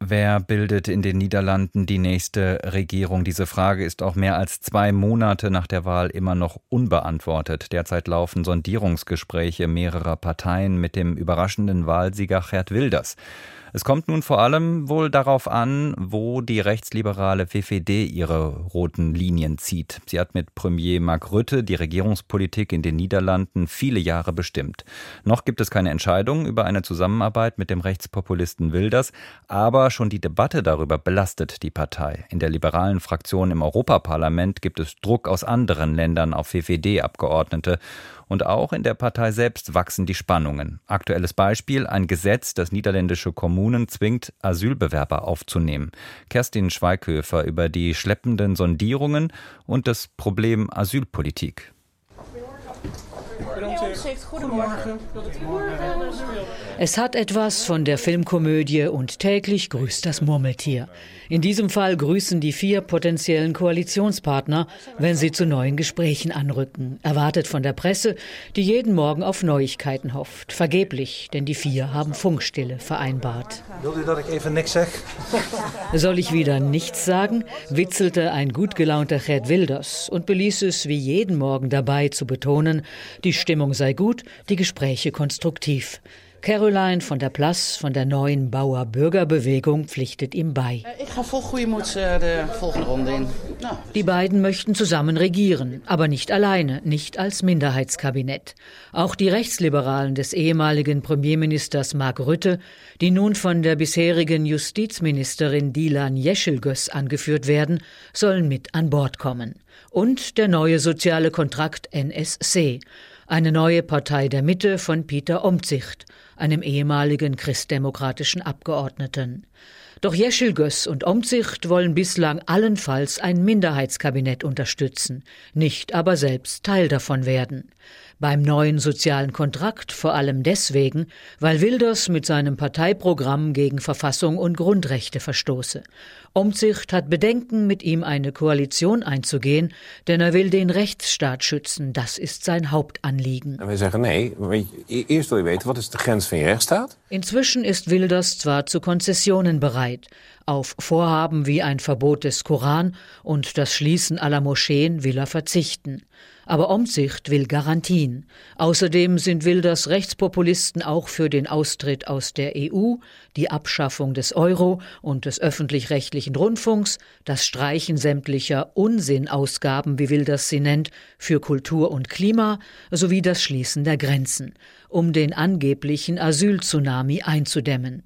Wer bildet in den Niederlanden die nächste Regierung? Diese Frage ist auch mehr als zwei Monate nach der Wahl immer noch unbeantwortet. Derzeit laufen Sondierungsgespräche mehrerer Parteien mit dem überraschenden Wahlsieger Gerd Wilders. Es kommt nun vor allem wohl darauf an, wo die rechtsliberale WVD ihre roten Linien zieht. Sie hat mit Premier Mark Rutte die Regierungspolitik in den Niederlanden viele Jahre bestimmt. Noch gibt es keine Entscheidung über eine Zusammenarbeit mit dem Rechtspopulisten Wilders, aber schon die Debatte darüber belastet die Partei. In der liberalen Fraktion im Europaparlament gibt es Druck aus anderen Ländern auf WVD-Abgeordnete und auch in der Partei selbst wachsen die Spannungen. Aktuelles Beispiel, ein Gesetz, das niederländische Kommunen zwingt, Asylbewerber aufzunehmen. Kerstin Schweighöfer über die schleppenden Sondierungen und das Problem Asylpolitik. Goedemorgen. Es hat etwas von der Filmkomödie und täglich grüßt das Murmeltier. In diesem Fall grüßen die vier potenziellen Koalitionspartner, wenn sie zu neuen Gesprächen anrücken. Erwartet von der Presse, die jeden Morgen auf Neuigkeiten hofft. Vergeblich, denn die vier haben Funkstille vereinbart. Soll ich wieder nichts sagen? witzelte ein gut gelaunter Gerd Wilders und beließ es wie jeden Morgen dabei zu betonen, die Stimmung sei gut, die Gespräche konstruktiv. Caroline von der Plas von der neuen Bauer Bürgerbewegung pflichtet ihm bei. Ich ga vol goede moed de volgende Runde in. Die beiden möchten zusammen regieren, aber nicht alleine, nicht als Minderheitskabinett. Auch die Rechtsliberalen des ehemaligen Premierministers Mark Rutte, die nun von der bisherigen Justizministerin Dilan Yeşilgöz angeführt werden, sollen mit an Bord kommen. Und der neue soziale Kontrakt NSC, eine neue Partei der Mitte von Peter Omtzigt, einem ehemaligen christdemokratischen Abgeordneten. Doch Jeschilgös und Omzicht wollen bislang allenfalls ein Minderheitskabinett unterstützen, nicht aber selbst Teil davon werden. Beim neuen sozialen Kontrakt vor allem deswegen, weil Wilders mit seinem Parteiprogramm gegen Verfassung und Grundrechte verstoße. Omzicht hat Bedenken, mit ihm eine Koalition einzugehen, denn er will den Rechtsstaat schützen. Das ist sein Hauptanliegen. Wir sagen nee, erst will je weten, was ist die Grenze? Inzwischen ist Wilders zwar zu Konzessionen bereit, auf Vorhaben wie ein Verbot des Koran und das Schließen aller Moscheen will er verzichten. Aber Omzicht will Garantien. Außerdem sind Wilders Rechtspopulisten auch für den Austritt aus der EU, die Abschaffung des Euro und des öffentlich-rechtlichen Rundfunks, das Streichen sämtlicher Unsinnausgaben, wie Wilders sie nennt, für Kultur und Klima sowie das Schließen der Grenzen, um den angeblichen Asyltsunami einzudämmen.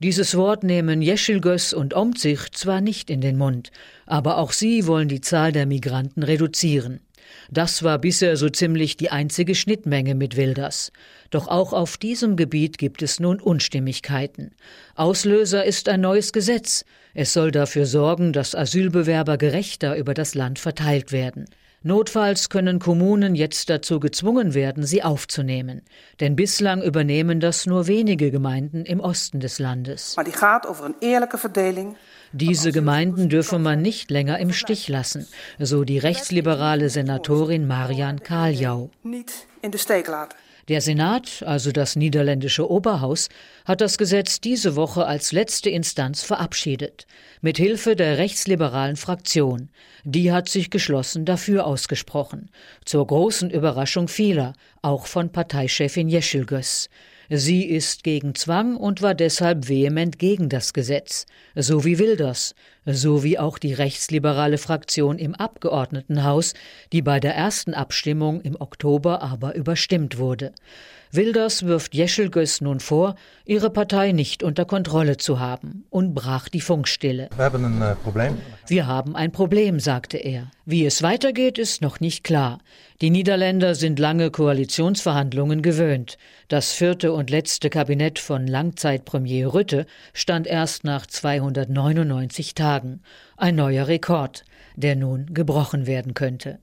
Dieses Wort nehmen Jeschilgös und Omzig zwar nicht in den Mund, aber auch sie wollen die Zahl der Migranten reduzieren. Das war bisher so ziemlich die einzige Schnittmenge mit Wilders. Doch auch auf diesem Gebiet gibt es nun Unstimmigkeiten. Auslöser ist ein neues Gesetz. Es soll dafür sorgen, dass Asylbewerber gerechter über das Land verteilt werden. Notfalls können Kommunen jetzt dazu gezwungen werden, sie aufzunehmen. Denn bislang übernehmen das nur wenige Gemeinden im Osten des Landes. Diese Gemeinden dürfe man nicht länger im Stich lassen, so die rechtsliberale Senatorin Marian Kaljau. Der Senat, also das niederländische Oberhaus, hat das Gesetz diese Woche als letzte Instanz verabschiedet, mit Hilfe der rechtsliberalen Fraktion. Die hat sich geschlossen dafür ausgesprochen, zur großen Überraschung vieler, auch von Parteichefin Jeschilgös. Sie ist gegen Zwang und war deshalb vehement gegen das Gesetz, so wie Wilders, so wie auch die rechtsliberale Fraktion im Abgeordnetenhaus, die bei der ersten Abstimmung im Oktober aber überstimmt wurde. Wilders wirft Jeschelgös nun vor, ihre Partei nicht unter Kontrolle zu haben und brach die Funkstille. Wir haben ein äh, Problem. Wir haben ein Problem, sagte er. Wie es weitergeht, ist noch nicht klar. Die Niederländer sind lange Koalitionsverhandlungen gewöhnt. Das vierte und letzte Kabinett von Langzeitpremier Rütte stand erst nach 299 Tagen. Ein neuer Rekord, der nun gebrochen werden könnte.